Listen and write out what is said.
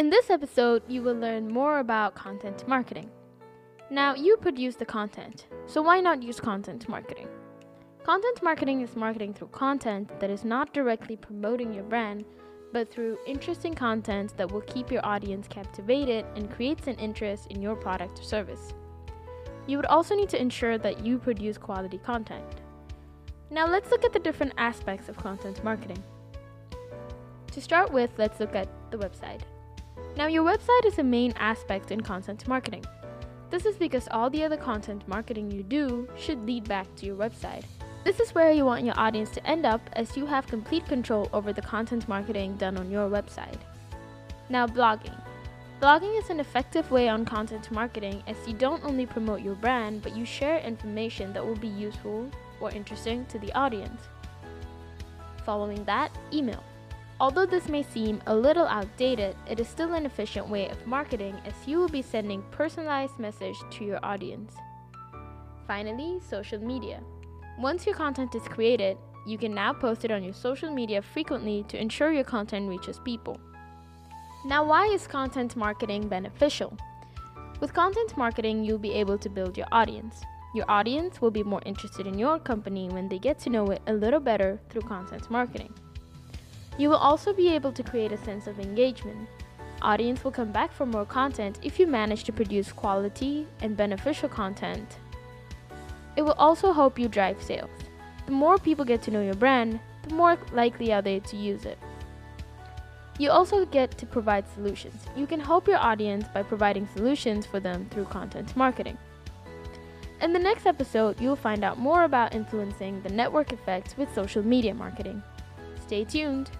In this episode, you will learn more about content marketing. Now, you produce the content, so why not use content marketing? Content marketing is marketing through content that is not directly promoting your brand, but through interesting content that will keep your audience captivated and creates an interest in your product or service. You would also need to ensure that you produce quality content. Now, let's look at the different aspects of content marketing. To start with, let's look at the website. Now, your website is a main aspect in content marketing. This is because all the other content marketing you do should lead back to your website. This is where you want your audience to end up as you have complete control over the content marketing done on your website. Now, blogging. Blogging is an effective way on content marketing as you don't only promote your brand, but you share information that will be useful or interesting to the audience. Following that, email. Although this may seem a little outdated, it is still an efficient way of marketing as you will be sending personalized message to your audience. Finally, social media. Once your content is created, you can now post it on your social media frequently to ensure your content reaches people. Now, why is content marketing beneficial? With content marketing, you'll be able to build your audience. Your audience will be more interested in your company when they get to know it a little better through content marketing. You will also be able to create a sense of engagement. Audience will come back for more content if you manage to produce quality and beneficial content. It will also help you drive sales. The more people get to know your brand, the more likely are they to use it. You also get to provide solutions. You can help your audience by providing solutions for them through content marketing. In the next episode, you'll find out more about influencing the network effects with social media marketing. Stay tuned.